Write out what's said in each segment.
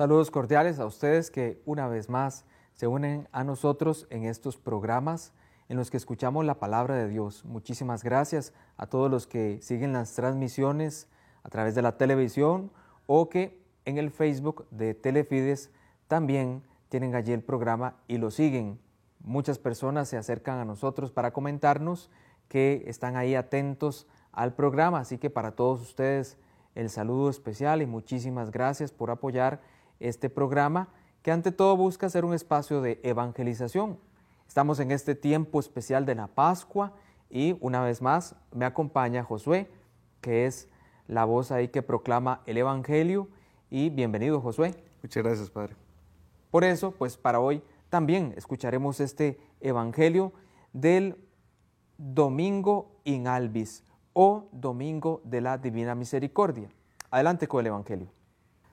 Saludos cordiales a ustedes que una vez más se unen a nosotros en estos programas en los que escuchamos la palabra de Dios. Muchísimas gracias a todos los que siguen las transmisiones a través de la televisión o que en el Facebook de Telefides también tienen allí el programa y lo siguen. Muchas personas se acercan a nosotros para comentarnos que están ahí atentos al programa, así que para todos ustedes el saludo especial y muchísimas gracias por apoyar este programa que ante todo busca ser un espacio de evangelización. Estamos en este tiempo especial de la Pascua y una vez más me acompaña Josué, que es la voz ahí que proclama el Evangelio. Y bienvenido Josué. Muchas gracias, Padre. Por eso, pues para hoy también escucharemos este Evangelio del Domingo in Albis o Domingo de la Divina Misericordia. Adelante con el Evangelio.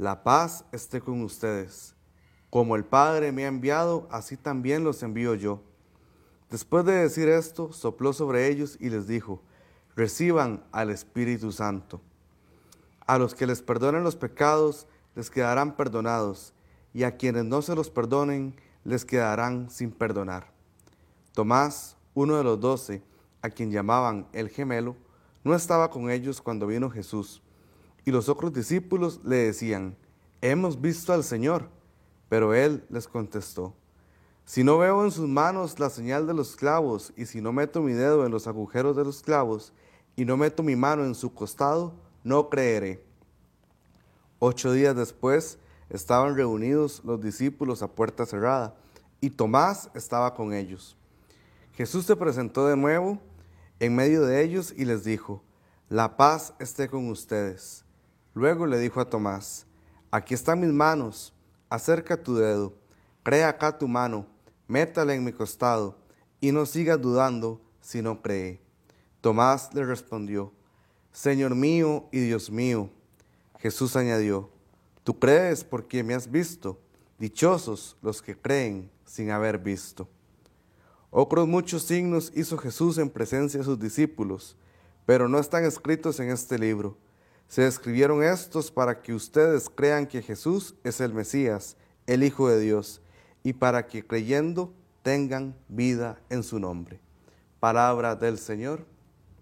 la paz esté con ustedes. Como el Padre me ha enviado, así también los envío yo. Después de decir esto, sopló sobre ellos y les dijo, reciban al Espíritu Santo. A los que les perdonen los pecados, les quedarán perdonados, y a quienes no se los perdonen, les quedarán sin perdonar. Tomás, uno de los doce, a quien llamaban el gemelo, no estaba con ellos cuando vino Jesús. Y los otros discípulos le decían, hemos visto al Señor. Pero él les contestó, si no veo en sus manos la señal de los clavos, y si no meto mi dedo en los agujeros de los clavos, y no meto mi mano en su costado, no creeré. Ocho días después estaban reunidos los discípulos a puerta cerrada, y Tomás estaba con ellos. Jesús se presentó de nuevo en medio de ellos y les dijo, la paz esté con ustedes. Luego le dijo a Tomás, aquí están mis manos, acerca tu dedo, crea acá tu mano, métala en mi costado, y no sigas dudando si no cree. Tomás le respondió, Señor mío y Dios mío. Jesús añadió, Tú crees porque me has visto, dichosos los que creen sin haber visto. Otros muchos signos hizo Jesús en presencia de sus discípulos, pero no están escritos en este libro. Se escribieron estos para que ustedes crean que Jesús es el Mesías, el Hijo de Dios, y para que creyendo tengan vida en su nombre. Palabra del Señor.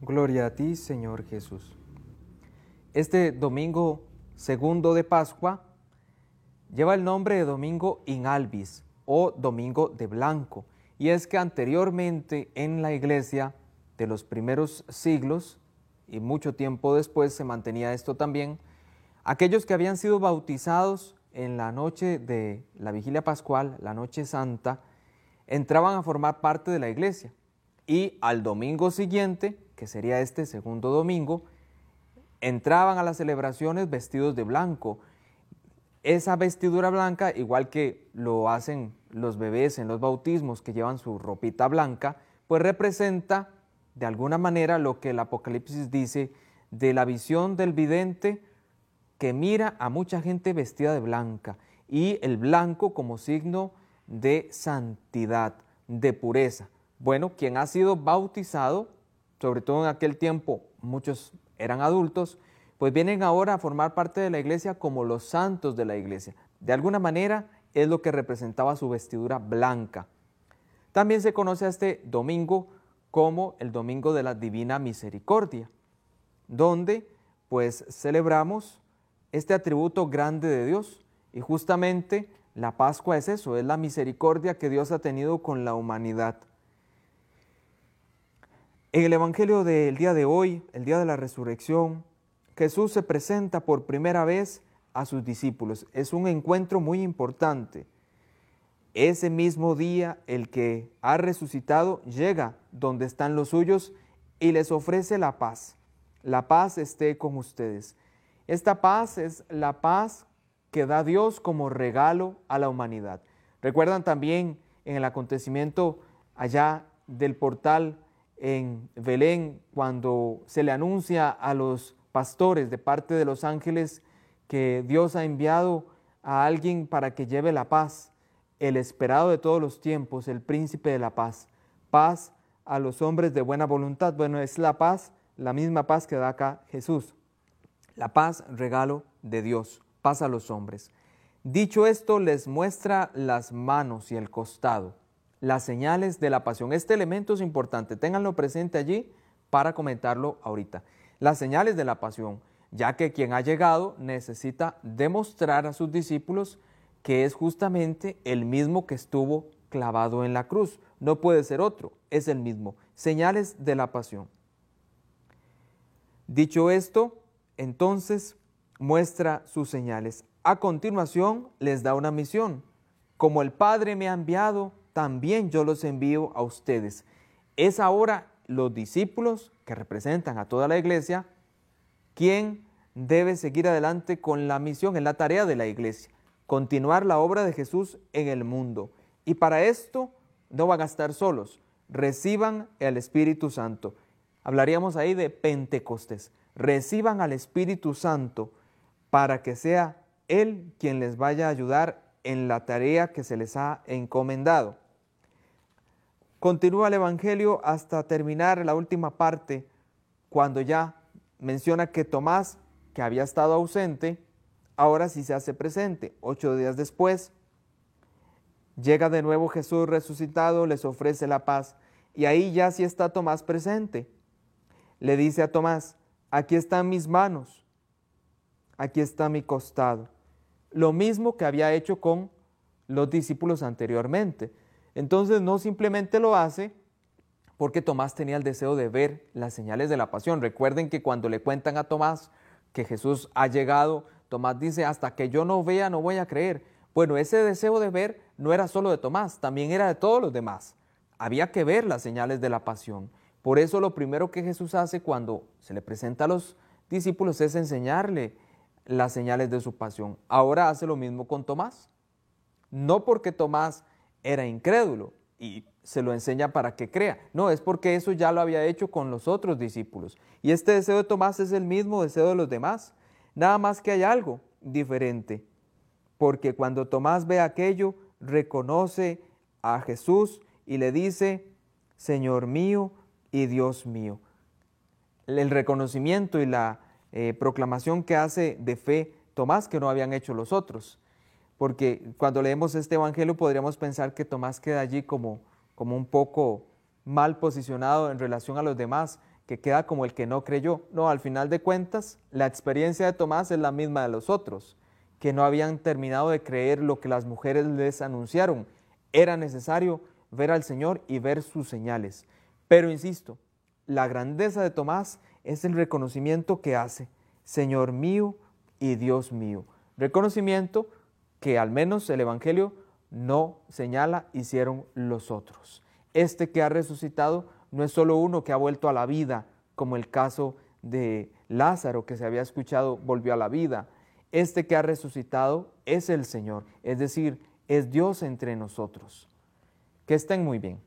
Gloria a ti, Señor Jesús. Este domingo segundo de Pascua lleva el nombre de Domingo in albis o Domingo de Blanco, y es que anteriormente en la iglesia de los primeros siglos, y mucho tiempo después se mantenía esto también, aquellos que habían sido bautizados en la noche de la vigilia pascual, la noche santa, entraban a formar parte de la iglesia y al domingo siguiente, que sería este segundo domingo, entraban a las celebraciones vestidos de blanco. Esa vestidura blanca, igual que lo hacen los bebés en los bautismos que llevan su ropita blanca, pues representa de alguna manera lo que el Apocalipsis dice de la visión del vidente que mira a mucha gente vestida de blanca y el blanco como signo de santidad, de pureza. Bueno, quien ha sido bautizado, sobre todo en aquel tiempo muchos eran adultos, pues vienen ahora a formar parte de la iglesia como los santos de la iglesia. De alguna manera es lo que representaba su vestidura blanca. También se conoce a este domingo como el Domingo de la Divina Misericordia, donde pues celebramos este atributo grande de Dios y justamente la Pascua es eso, es la misericordia que Dios ha tenido con la humanidad. En el Evangelio del día de hoy, el día de la resurrección, Jesús se presenta por primera vez a sus discípulos. Es un encuentro muy importante ese mismo día el que ha resucitado llega donde están los suyos y les ofrece la paz. La paz esté con ustedes. Esta paz es la paz que da Dios como regalo a la humanidad. Recuerdan también en el acontecimiento allá del portal en Belén, cuando se le anuncia a los pastores de parte de los ángeles que Dios ha enviado a alguien para que lleve la paz, el esperado de todos los tiempos, el príncipe de la paz. Paz a los hombres de buena voluntad. Bueno, es la paz, la misma paz que da acá Jesús. La paz, regalo de Dios, paz a los hombres. Dicho esto, les muestra las manos y el costado, las señales de la pasión. Este elemento es importante, ténganlo presente allí para comentarlo ahorita. Las señales de la pasión, ya que quien ha llegado necesita demostrar a sus discípulos que es justamente el mismo que estuvo clavado en la cruz. No puede ser otro, es el mismo. Señales de la pasión. Dicho esto, entonces muestra sus señales. A continuación les da una misión. Como el Padre me ha enviado, también yo los envío a ustedes. Es ahora los discípulos que representan a toda la iglesia quien debe seguir adelante con la misión, en la tarea de la iglesia, continuar la obra de Jesús en el mundo. Y para esto no van a estar solos, reciban el Espíritu Santo. Hablaríamos ahí de Pentecostés. Reciban al Espíritu Santo para que sea Él quien les vaya a ayudar en la tarea que se les ha encomendado. Continúa el Evangelio hasta terminar la última parte, cuando ya menciona que Tomás, que había estado ausente, ahora sí se hace presente. Ocho días después, llega de nuevo Jesús resucitado, les ofrece la paz, y ahí ya sí está Tomás presente. Le dice a Tomás, aquí están mis manos, aquí está mi costado. Lo mismo que había hecho con los discípulos anteriormente. Entonces no simplemente lo hace porque Tomás tenía el deseo de ver las señales de la pasión. Recuerden que cuando le cuentan a Tomás que Jesús ha llegado, Tomás dice, hasta que yo no vea, no voy a creer. Bueno, ese deseo de ver no era solo de Tomás, también era de todos los demás. Había que ver las señales de la pasión. Por eso lo primero que Jesús hace cuando se le presenta a los discípulos es enseñarle las señales de su pasión. Ahora hace lo mismo con Tomás. No porque Tomás era incrédulo y se lo enseña para que crea. No, es porque eso ya lo había hecho con los otros discípulos. Y este deseo de Tomás es el mismo deseo de los demás. Nada más que hay algo diferente. Porque cuando Tomás ve aquello, reconoce a Jesús y le dice, Señor mío y Dios mío. El reconocimiento y la eh, proclamación que hace de fe Tomás que no habían hecho los otros. Porque cuando leemos este Evangelio podríamos pensar que Tomás queda allí como, como un poco mal posicionado en relación a los demás, que queda como el que no creyó. No, al final de cuentas, la experiencia de Tomás es la misma de los otros, que no habían terminado de creer lo que las mujeres les anunciaron. Era necesario ver al Señor y ver sus señales. Pero insisto, la grandeza de Tomás es el reconocimiento que hace, Señor mío y Dios mío. Reconocimiento que al menos el Evangelio no señala hicieron los otros. Este que ha resucitado no es solo uno que ha vuelto a la vida, como el caso de Lázaro que se había escuchado volvió a la vida. Este que ha resucitado es el Señor, es decir, es Dios entre nosotros. Que estén muy bien.